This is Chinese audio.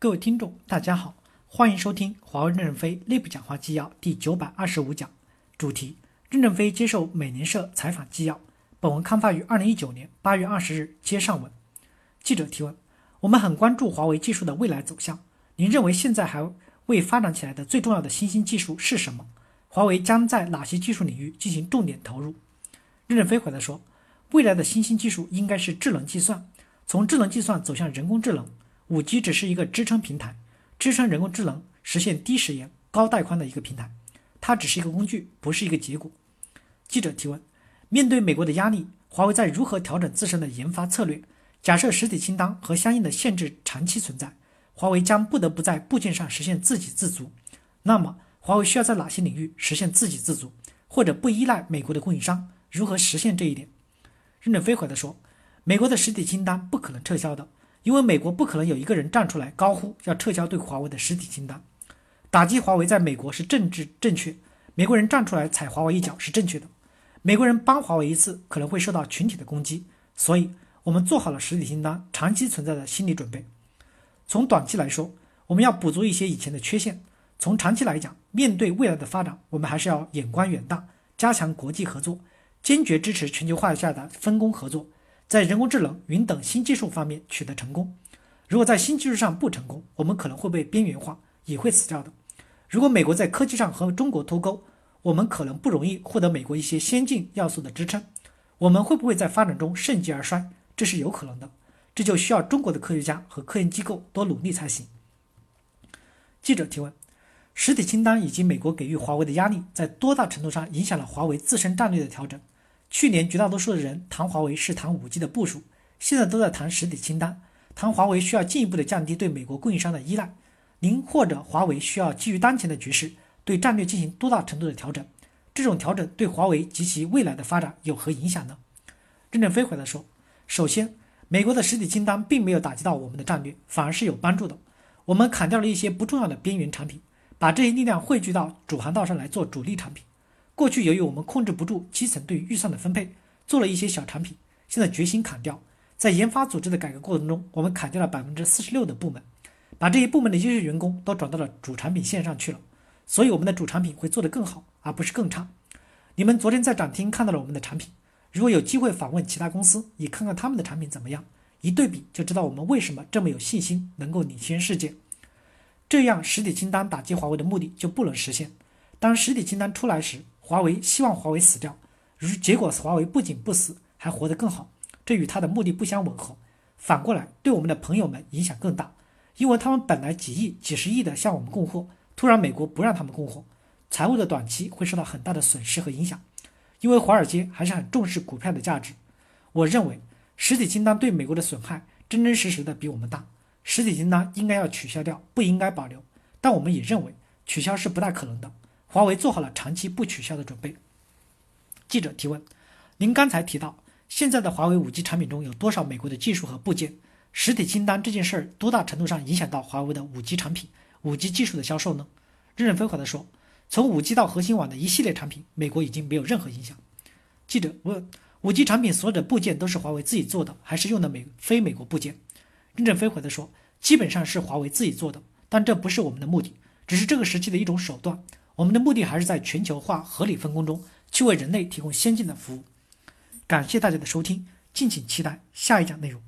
各位听众，大家好，欢迎收听华为任正非内部讲话纪要第九百二十五讲，主题：任正非接受美联社采访纪要。本文刊发于二零一九年八月二十日。接上文，记者提问：我们很关注华为技术的未来走向，您认为现在还未发展起来的最重要的新兴技术是什么？华为将在哪些技术领域进行重点投入？任正非回答说：未来的新兴技术应该是智能计算，从智能计算走向人工智能。五 G 只是一个支撑平台，支撑人工智能实现低时延、高带宽的一个平台，它只是一个工具，不是一个结果。记者提问：面对美国的压力，华为在如何调整自身的研发策略？假设实体清单和相应的限制长期存在，华为将不得不在部件上实现自给自足。那么，华为需要在哪些领域实现自给自足，或者不依赖美国的供应商？如何实现这一点？任正非回答说：美国的实体清单不可能撤销的。因为美国不可能有一个人站出来高呼要撤销对华为的实体清单，打击华为在美国是政治正确，美国人站出来踩华为一脚是正确的，美国人帮华为一次可能会受到群体的攻击，所以我们做好了实体清单长期存在的心理准备。从短期来说，我们要补足一些以前的缺陷；从长期来讲，面对未来的发展，我们还是要眼光远大，加强国际合作，坚决支持全球化下的分工合作。在人工智能、云等新技术方面取得成功。如果在新技术上不成功，我们可能会被边缘化，也会死掉的。如果美国在科技上和中国脱钩，我们可能不容易获得美国一些先进要素的支撑。我们会不会在发展中盛极而衰？这是有可能的。这就需要中国的科学家和科研机构多努力才行。记者提问：实体清单以及美国给予华为的压力，在多大程度上影响了华为自身战略的调整？去年绝大多数的人谈华为是谈五 G 的部署，现在都在谈实体清单，谈华为需要进一步的降低对美国供应商的依赖。您或者华为需要基于当前的局势，对战略进行多大程度的调整？这种调整对华为及其未来的发展有何影响呢？任正非回答说：首先，美国的实体清单并没有打击到我们的战略，反而是有帮助的。我们砍掉了一些不重要的边缘产品，把这些力量汇聚到主航道上来做主力产品。过去由于我们控制不住基层对预算的分配，做了一些小产品，现在决心砍掉。在研发组织的改革过程中，我们砍掉了百分之四十六的部门，把这些部门的优秀员工都转到了主产品线上去了。所以我们的主产品会做得更好，而不是更差。你们昨天在展厅看到了我们的产品，如果有机会访问其他公司，也看看他们的产品怎么样，一对比就知道我们为什么这么有信心能够领先世界。这样实体清单打击华为的目的就不能实现。当实体清单出来时，华为希望华为死掉，如结果华为不仅不死，还活得更好，这与他的目的不相吻合。反过来，对我们的朋友们影响更大，因为他们本来几亿、几十亿的向我们供货，突然美国不让他们供货，财务的短期会受到很大的损失和影响。因为华尔街还是很重视股票的价值，我认为实体清单对美国的损害真真实实的比我们大。实体清单应该要取消掉，不应该保留。但我们也认为取消是不大可能的。华为做好了长期不取消的准备。记者提问：您刚才提到，现在的华为五 G 产品中有多少美国的技术和部件？实体清单这件事儿多大程度上影响到华为的五 G 产品、五 G 技术的销售呢？任正非回答说：从五 G 到核心网的一系列产品，美国已经没有任何影响。记者问：五 G 产品所有的部件都是华为自己做的，还是用的美非美国部件？任正非回答说：基本上是华为自己做的，但这不是我们的目的，只是这个时期的一种手段。我们的目的还是在全球化合理分工中去为人类提供先进的服务。感谢大家的收听，敬请期待下一讲内容。